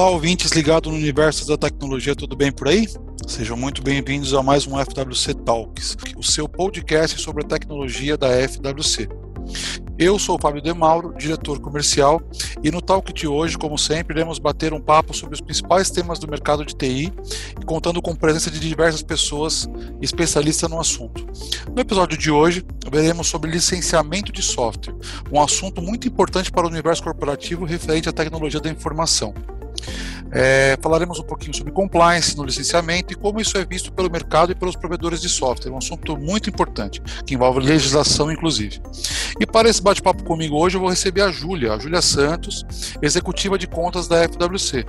Olá, ouvintes ligados no universo da tecnologia, tudo bem por aí? Sejam muito bem-vindos a mais um FWC Talks, o seu podcast sobre a tecnologia da FWC. Eu sou o Fábio De Mauro, diretor comercial, e no talk de hoje, como sempre, iremos bater um papo sobre os principais temas do mercado de TI, contando com a presença de diversas pessoas especialistas no assunto. No episódio de hoje, veremos sobre licenciamento de software, um assunto muito importante para o universo corporativo referente à tecnologia da informação. É, falaremos um pouquinho sobre compliance no licenciamento e como isso é visto pelo mercado e pelos provedores de software, um assunto muito importante, que envolve legislação, inclusive. E para esse bate-papo comigo hoje, eu vou receber a Júlia, a Júlia Santos, executiva de contas da FWC.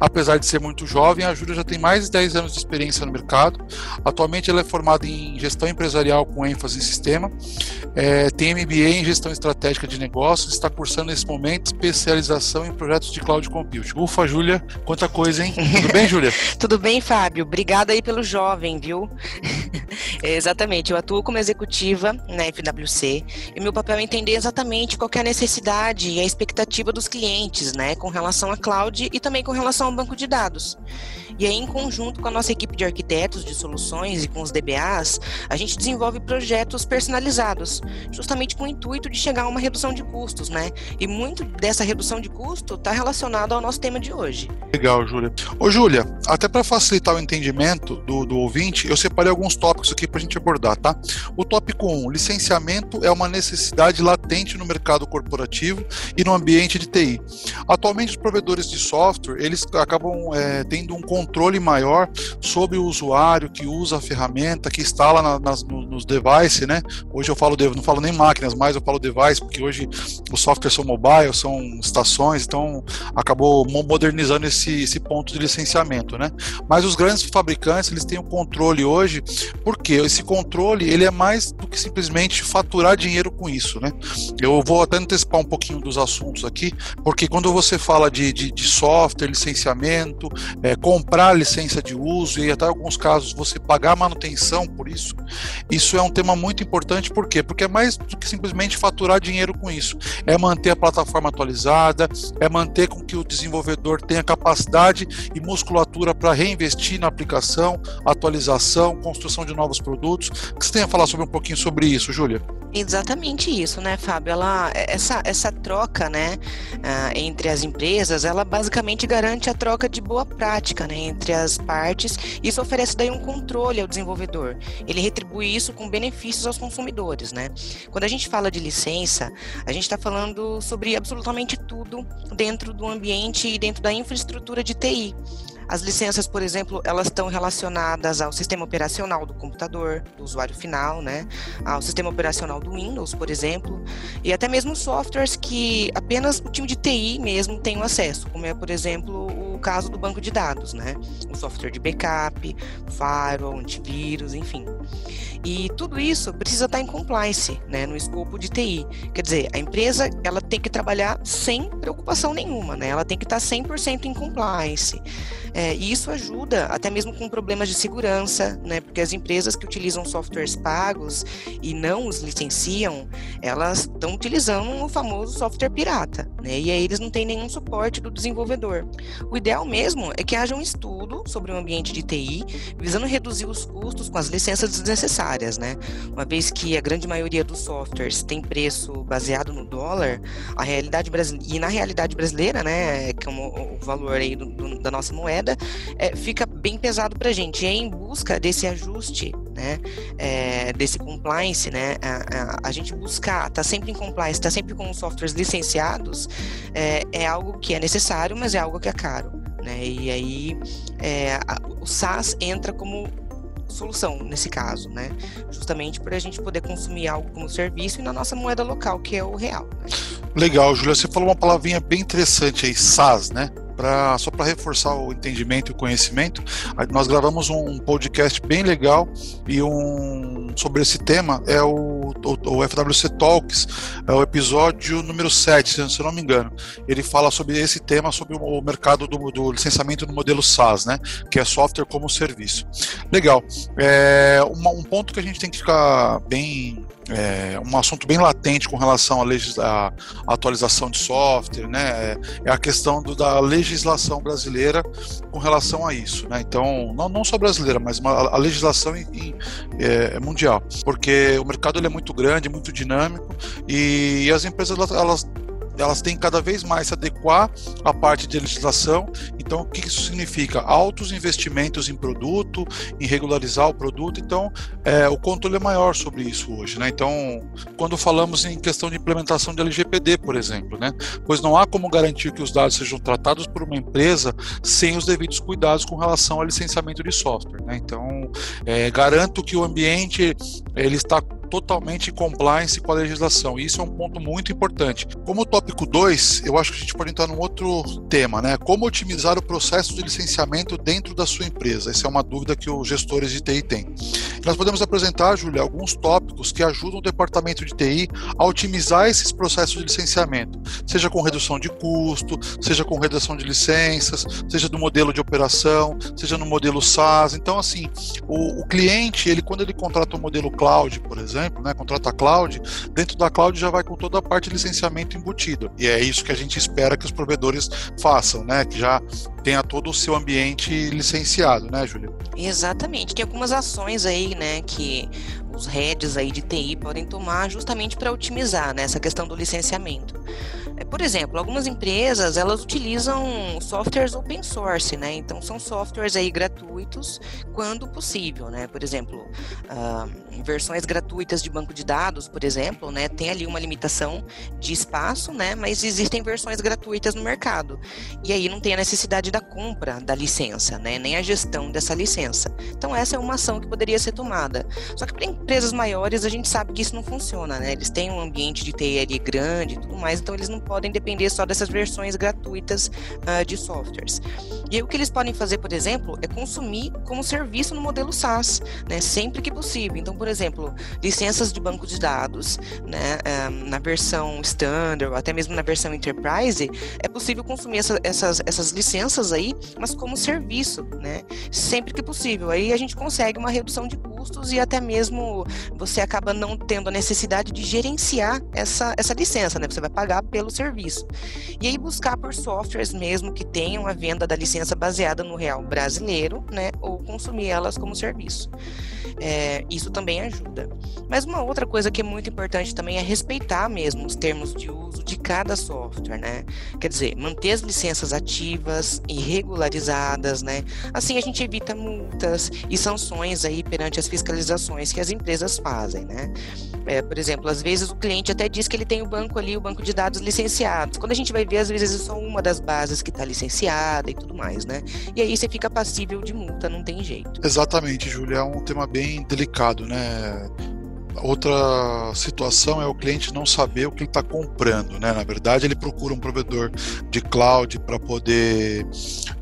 Apesar de ser muito jovem, a Júlia já tem mais de 10 anos de experiência no mercado. Atualmente, ela é formada em gestão empresarial com ênfase em sistema, é, tem MBA em gestão estratégica de negócios, está cursando nesse momento especialização em projetos de cloud computing. Ufa, Júlia, Quanta coisa, hein? Tudo bem, Júlia? Tudo bem, Fábio. Obrigada aí pelo jovem, viu? Exatamente. Eu atuo como executiva na FWC e meu papel é entender exatamente qual é a necessidade e a expectativa dos clientes, né, com relação à cloud e também com relação ao banco de dados. E aí, em conjunto com a nossa equipe de arquitetos de soluções e com os DBAs, a gente desenvolve projetos personalizados, justamente com o intuito de chegar a uma redução de custos, né? E muito dessa redução de custo está relacionado ao nosso tema de hoje. Legal, Júlia. Ô, Júlia, até para facilitar o entendimento do, do ouvinte, eu separei alguns tópicos aqui para a gente abordar, tá? O tópico 1, licenciamento é uma necessidade latente no mercado corporativo e no ambiente de TI. Atualmente, os provedores de software, eles acabam é, tendo um controle maior sobre o usuário que usa a ferramenta, que instala na, nas, nos devices, né? Hoje eu falo, não falo nem máquinas, mas eu falo device, porque hoje os softwares são mobile, são estações, então acabou modernizando esse, esse ponto de licenciamento, né? Mas os grandes fabricantes, eles têm o controle hoje, porque esse controle, ele é mais do que simplesmente faturar dinheiro com isso, né? Eu vou até antecipar um pouquinho dos assuntos aqui, porque quando você fala de, de, de software, licenciamento, é, comprar licença de uso e até alguns casos você pagar manutenção por isso, isso é um tema muito importante, por quê? Porque é mais do que simplesmente faturar dinheiro com isso. É manter a plataforma atualizada, é manter com que o desenvolvedor tenha capacidade e musculatura para reinvestir na aplicação, atualização, construção de novos produtos. O que você tem a falar sobre um pouquinho sobre isso, Júlia? Exatamente isso, né, Fábio? Ela, essa, essa troca, né, uh, entre as empresas, ela basicamente garante a troca de boa prática, né, entre as partes. Isso oferece daí um controle ao desenvolvedor. Ele retribui isso com benefícios aos consumidores, né? Quando a gente fala de licença, a gente está falando sobre absolutamente tudo dentro do ambiente e dentro da infraestrutura de TI. As licenças, por exemplo, elas estão relacionadas ao sistema operacional do computador, do usuário final, né? Ao sistema operacional do Windows, por exemplo, e até mesmo softwares que apenas o time de TI mesmo tem o acesso, como é, por exemplo, o caso do banco de dados, né? O software de backup, firewall, antivírus, enfim. E tudo isso precisa estar em compliance, né, no escopo de TI. Quer dizer, a empresa ela tem que trabalhar sem preocupação nenhuma, né? Ela tem que estar 100% em compliance. É, e isso ajuda até mesmo com problemas de segurança, né? Porque as empresas que utilizam softwares pagos e não os licenciam, elas estão utilizando o famoso software pirata, né? E aí eles não têm nenhum suporte do desenvolvedor. O ideal mesmo é que haja um estudo sobre o ambiente de TI, visando reduzir os custos com as licenças desnecessárias, né? Uma vez que a grande maioria dos softwares tem preço baseado no dólar, a realidade brasileira e na realidade brasileira, né, como o valor aí do, do, da nossa moeda, é, fica bem pesado para a gente. E é em busca desse ajuste, né, é, desse compliance, né, a, a, a gente buscar, tá sempre em compliance, tá sempre com softwares licenciados, é, é algo que é necessário, mas é algo que é caro. Né? E aí é, a, o SaaS entra como solução nesse caso, né? Justamente para a gente poder consumir algo como serviço e na nossa moeda local, que é o real. Né? Legal, Julia, você falou uma palavrinha bem interessante aí, SaaS, né? Pra, só para reforçar o entendimento e o conhecimento, nós gravamos um podcast bem legal e um sobre esse tema é o, o, o FWC Talks, é o episódio número 7, se eu não me engano. Ele fala sobre esse tema, sobre o mercado do, do licenciamento no modelo SaaS, né? Que é software como serviço. Legal. É, uma, um ponto que a gente tem que ficar bem é, um assunto bem latente com relação à, à atualização de software, né? É, é a questão do, da legislação brasileira com relação a isso, né? Então, não, não só brasileira, mas uma, a legislação em, em, é, mundial, porque o mercado ele é muito grande, muito dinâmico e, as empresas elas, elas elas têm cada vez mais se adequar à parte de legislação. Então, o que isso significa? Altos investimentos em produto, em regularizar o produto. Então, é, o controle é maior sobre isso hoje. Né? Então, quando falamos em questão de implementação de LGPD, por exemplo, né? pois não há como garantir que os dados sejam tratados por uma empresa sem os devidos cuidados com relação ao licenciamento de software. Né? Então, é, garanto que o ambiente ele está totalmente em compliance com a legislação. E isso é um ponto muito importante. Como tópico 2, eu acho que a gente pode entrar num outro tema, né? Como otimizar o processo de licenciamento dentro da sua empresa? Essa é uma dúvida que os gestores de TI têm. Nós podemos apresentar, Júlia, alguns tópicos que ajudam o departamento de TI a otimizar esses processos de licenciamento, seja com redução de custo, seja com redução de licenças, seja do modelo de operação, seja no modelo SaaS. Então, assim, o, o cliente, ele quando ele contrata o modelo cloud, por exemplo, né, contrata a cloud, dentro da cloud já vai com toda a parte de licenciamento embutido. E é isso que a gente espera que os provedores façam, né, que já tenha todo o seu ambiente licenciado, né, Júlia? Exatamente. Tem algumas ações aí, né, que os heads aí de TI podem tomar justamente para otimizar né, essa questão do licenciamento. É, por exemplo, algumas empresas elas utilizam softwares open source, né? Então são softwares aí gratuitos quando possível, né? Por exemplo, uh, versões gratuitas de banco de dados, por exemplo, né? Tem ali uma limitação de espaço, né? Mas existem versões gratuitas no mercado e aí não tem a necessidade da compra da licença, né? Nem a gestão dessa licença. Então essa é uma ação que poderia ser tomada. Só que para empresas maiores a gente sabe que isso não funciona, né? Eles têm um ambiente de TI ali grande e tudo mais, então eles não podem depender só dessas versões gratuitas uh, de softwares. E aí, o que eles podem fazer, por exemplo, é consumir como serviço no modelo SaaS, né, sempre que possível. Então, por exemplo, licenças de banco de dados, né, um, na versão standard ou até mesmo na versão enterprise, é possível consumir essa, essas, essas licenças aí, mas como serviço, né, sempre que possível. Aí a gente consegue uma redução de custos e até mesmo você acaba não tendo a necessidade de gerenciar essa, essa licença, né? Você vai pagar pelo serviço. E aí buscar por softwares mesmo que tenham a venda da licença baseada no real brasileiro, né? Ou consumir elas como serviço. É, isso também ajuda. Mas uma outra coisa que é muito importante também é respeitar mesmo os termos de uso de cada software, né? Quer dizer, manter as licenças ativas e regularizadas, né? Assim a gente evita multas e sanções aí perante as fiscalizações que as empresas fazem, né? É, por exemplo, às vezes o cliente até diz que ele tem o banco ali, o banco de dados licenciados. Quando a gente vai ver, às vezes é só uma das bases que está licenciada e tudo mais, né? E aí você fica passível de multa, não tem jeito. Exatamente, Júlia, é um tema bem delicado, né? Outra situação é o cliente não saber o que ele está comprando, né? Na verdade, ele procura um provedor de cloud para poder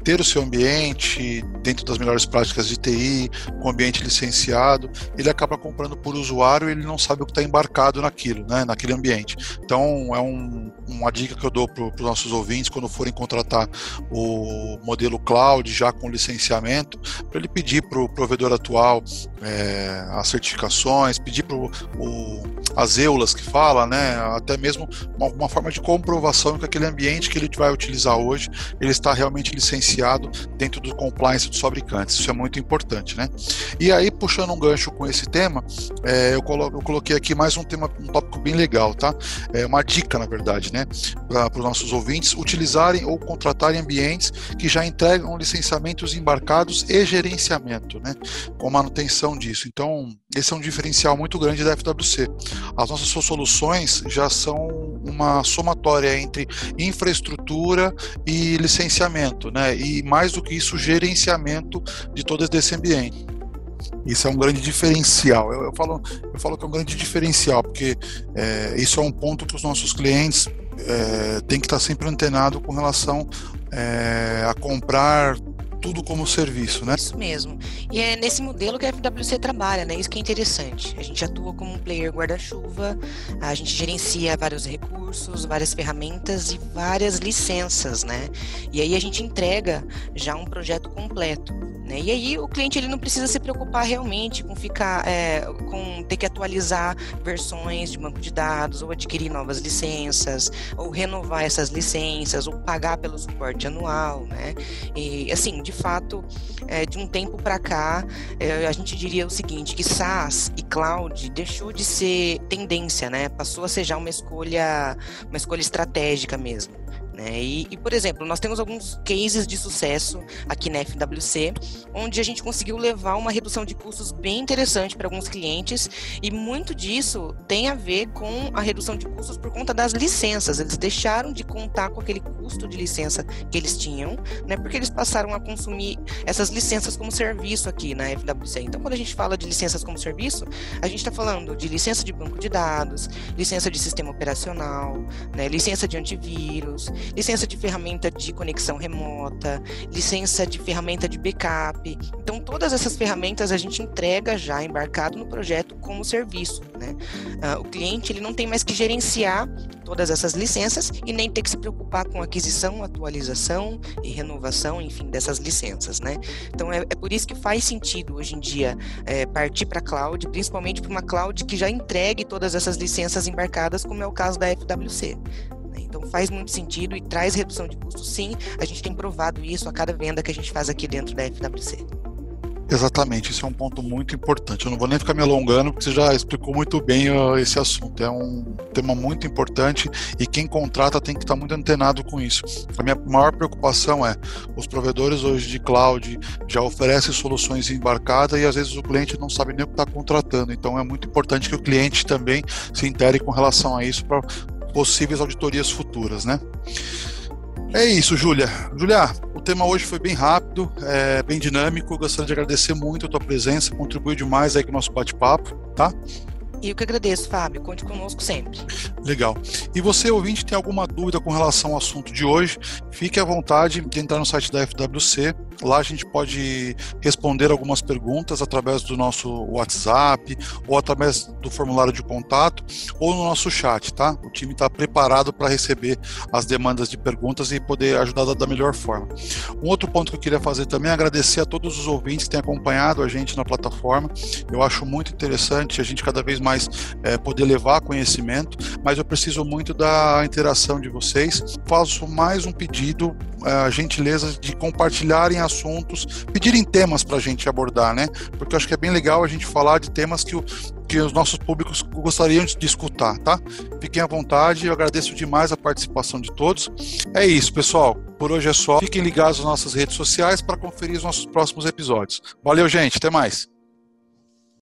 ter o seu ambiente dentro das melhores práticas de TI, com ambiente licenciado, ele acaba comprando por usuário e ele não sabe o que está embarcado naquilo, né, naquele ambiente. Então, é um, uma dica que eu dou para os nossos ouvintes quando forem contratar o modelo cloud já com licenciamento, para ele pedir para o provedor atual é, as certificações, pedir para as EULAs que fala, né, até mesmo uma, uma forma de comprovação que aquele ambiente que ele vai utilizar hoje, ele está realmente licenciado dentro do compliance dos fabricantes. Isso é muito importante, né? E aí, puxando um gancho com esse tema, é, eu, colo eu, coloquei aqui mais um tema, um tópico bem legal, tá? É uma dica, na verdade, né? Para os nossos ouvintes utilizarem ou contratarem ambientes que já entregam licenciamentos embarcados e gerenciamento, né? Com manutenção disso. Então, esse é um diferencial muito grande da FWC. As nossas soluções já são uma somatória entre infraestrutura e licenciamento, né? E mais do que isso, gerenciamento de todo esse ambiente. Isso é um grande diferencial. Eu, eu, falo, eu falo que é um grande diferencial, porque é, isso é um ponto que os nossos clientes é, têm que estar sempre antenado com relação é, a comprar tudo como serviço, né? Isso mesmo. E é nesse modelo que a FWC trabalha, né? Isso que é interessante. A gente atua como um player guarda-chuva, a gente gerencia vários recursos, várias ferramentas e várias licenças, né? E aí a gente entrega já um projeto completo Né? E aí o cliente ele não precisa se preocupar realmente com ficar, é, com ter que atualizar versões de banco de dados, ou adquirir novas licenças, ou renovar essas licenças, ou pagar pelo suporte anual, né? E assim, de fato, é, de um tempo para cá, é, a gente diria o seguinte, que SaaS e cloud deixou de ser tendência, né? Passou a ser já uma escolha, uma escolha estratégica mesmo. Né? E, e, por exemplo, nós temos alguns cases de sucesso aqui na FWC, onde a gente conseguiu levar uma redução de custos bem interessante para alguns clientes, e muito disso tem a ver com a redução de custos por conta das licenças. Eles deixaram de contar com aquele custo de licença que eles tinham, né? porque eles passaram a consumir essas licenças como serviço aqui na FWC. Então, quando a gente fala de licenças como serviço, a gente está falando de licença de banco de dados, licença de sistema operacional, né? licença de antivírus, licença de ferramenta de conexão remota, licença de ferramenta de backup. Então, todas essas ferramentas a gente entrega já embarcado no projeto como serviço. Né? Uh, o cliente ele não tem mais que gerenciar todas essas licenças e nem ter que se preocupar com aquisição, atualização e renovação, enfim, dessas licenças. Né? Então, é, é por isso que faz sentido hoje em dia é, partir para a cloud, principalmente para uma cloud que já entregue todas essas licenças embarcadas, como é o caso da FWC. Então faz muito sentido e traz redução de custo, sim. A gente tem provado isso a cada venda que a gente faz aqui dentro da FWC. Exatamente, isso é um ponto muito importante. Eu não vou nem ficar me alongando, porque você já explicou muito bem esse assunto. É um tema muito importante e quem contrata tem que estar muito antenado com isso. A minha maior preocupação é: os provedores hoje de cloud já oferecem soluções embarcadas e às vezes o cliente não sabe nem o que está contratando. Então é muito importante que o cliente também se intere com relação a isso para possíveis auditorias futuras, né? É isso, Júlia. Júlia, o tema hoje foi bem rápido, é, bem dinâmico. Gostaria de agradecer muito a tua presença, contribuiu demais aí com o nosso bate-papo, tá? E eu que agradeço, Fábio. Conte conosco sempre. Legal. E você, ouvinte, tem alguma dúvida com relação ao assunto de hoje? Fique à vontade de entrar no site da FWC. Lá a gente pode responder algumas perguntas através do nosso WhatsApp ou através do formulário de contato ou no nosso chat, tá? O time está preparado para receber as demandas de perguntas e poder ajudar da melhor forma. Um outro ponto que eu queria fazer também é agradecer a todos os ouvintes que têm acompanhado a gente na plataforma. Eu acho muito interessante a gente cada vez mais mais é, poder levar conhecimento, mas eu preciso muito da interação de vocês. Faço mais um pedido, a é, gentileza de compartilharem assuntos, pedirem temas para a gente abordar, né? Porque eu acho que é bem legal a gente falar de temas que o, que os nossos públicos gostariam de escutar, tá? Fiquem à vontade, eu agradeço demais a participação de todos. É isso, pessoal. Por hoje é só. Fiquem ligados nas nossas redes sociais para conferir os nossos próximos episódios. Valeu, gente. Até mais.